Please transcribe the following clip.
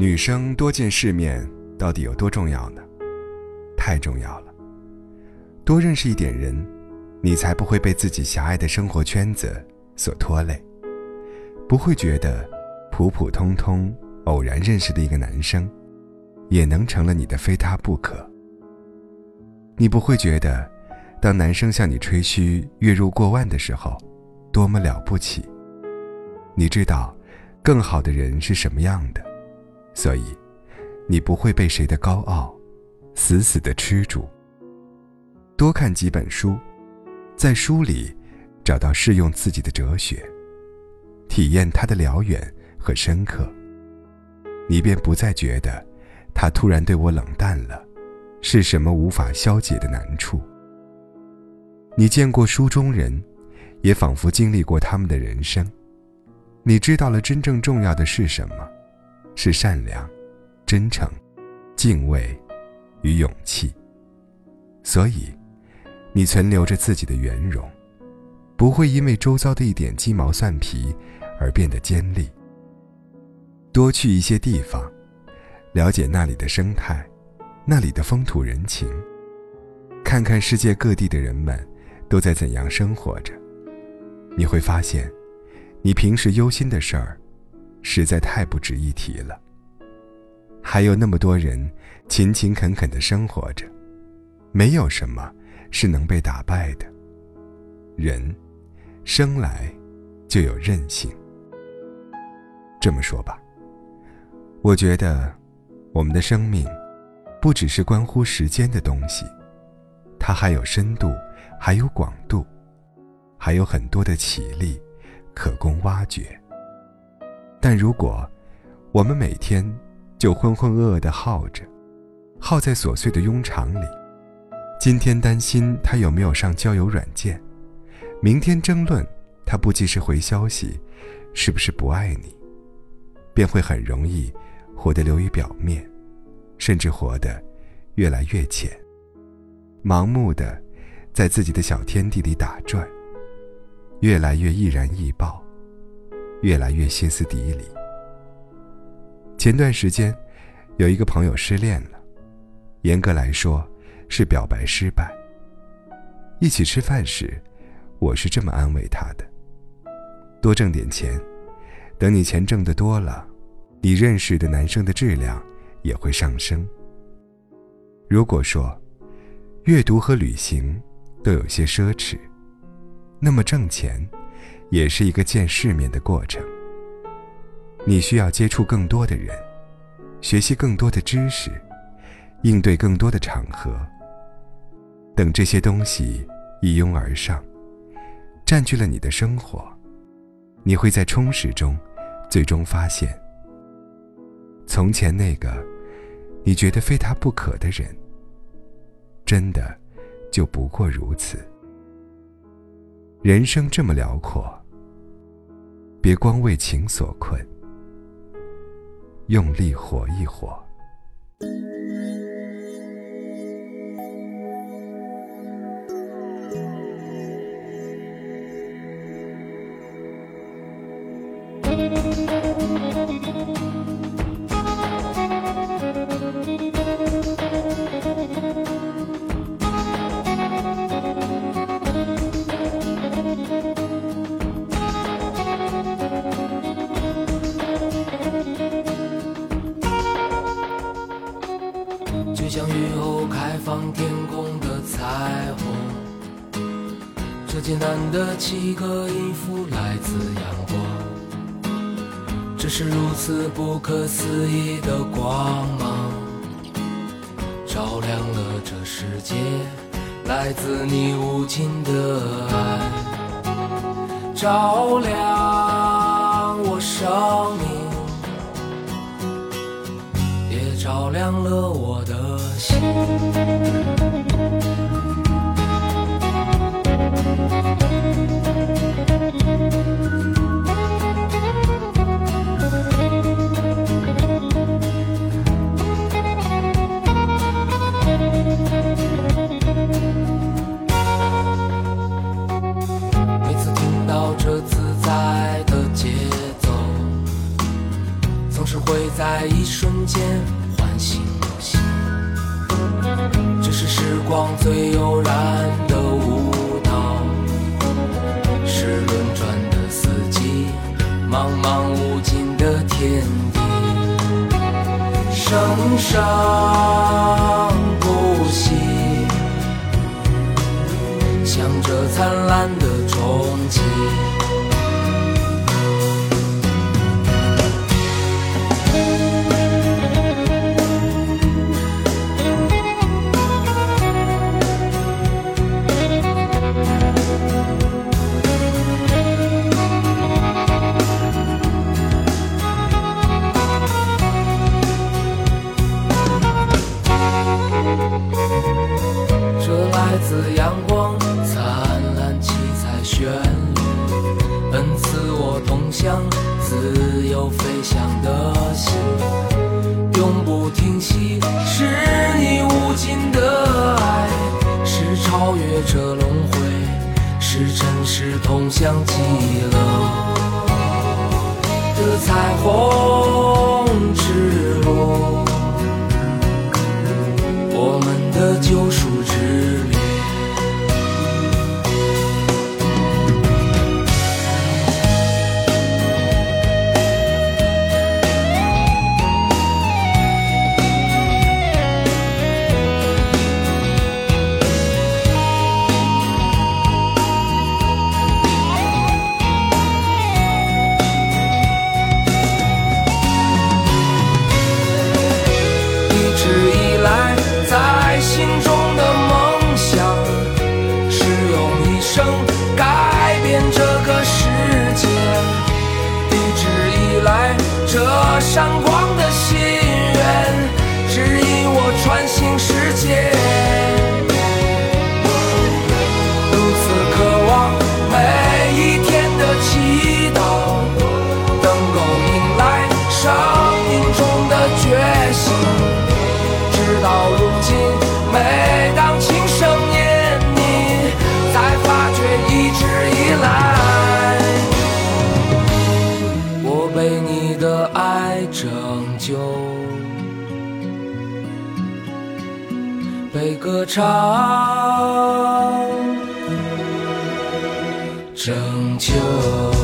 女生多见世面到底有多重要呢？太重要了。多认识一点人，你才不会被自己狭隘的生活圈子所拖累，不会觉得普普通通偶然认识的一个男生，也能成了你的非他不可。你不会觉得，当男生向你吹嘘月入过万的时候，多么了不起。你知道，更好的人是什么样的，所以，你不会被谁的高傲，死死的吃住。多看几本书，在书里，找到适用自己的哲学，体验它的辽远和深刻，你便不再觉得，他突然对我冷淡了。是什么无法消解的难处？你见过书中人，也仿佛经历过他们的人生，你知道了真正重要的是什么？是善良、真诚、敬畏与勇气。所以，你存留着自己的圆融，不会因为周遭的一点鸡毛蒜皮而变得尖利。多去一些地方，了解那里的生态。那里的风土人情，看看世界各地的人们都在怎样生活着，你会发现，你平时忧心的事儿，实在太不值一提了。还有那么多人勤勤恳恳的生活着，没有什么是能被打败的。人，生来就有韧性。这么说吧，我觉得，我们的生命。不只是关乎时间的东西，它还有深度，还有广度，还有很多的潜力，可供挖掘。但如果我们每天就浑浑噩噩地耗着，耗在琐碎的庸常里，今天担心他有没有上交友软件，明天争论他不及时回消息，是不是不爱你，便会很容易活得流于表面。甚至活得越来越浅，盲目的在自己的小天地里打转，越来越易燃易爆，越来越歇斯底里。前段时间，有一个朋友失恋了，严格来说是表白失败。一起吃饭时，我是这么安慰他的：多挣点钱，等你钱挣得多了，你认识的男生的质量。也会上升。如果说，阅读和旅行都有些奢侈，那么挣钱，也是一个见世面的过程。你需要接触更多的人，学习更多的知识，应对更多的场合。等这些东西一拥而上，占据了你的生活，你会在充实中，最终发现。从前那个你觉得非他不可的人，真的就不过如此。人生这么辽阔，别光为情所困，用力活一活。这简单的七个音符来自阳光，这是如此不可思议的光芒，照亮了这世界，来自你无尽的爱，照亮我生命。也照亮了我的心。瞬间唤醒我心。这是时光最悠然的舞蹈，是轮转的四季，茫茫无尽的天地，生生向自由飞翔的心，永不停息，是你无尽的爱，是超越这轮回，是真实通向极乐的彩虹之路。我们的救赎一直以来，在心中的梦想，是用一生改变这个世界。一直以来，这山光被歌唱拯救。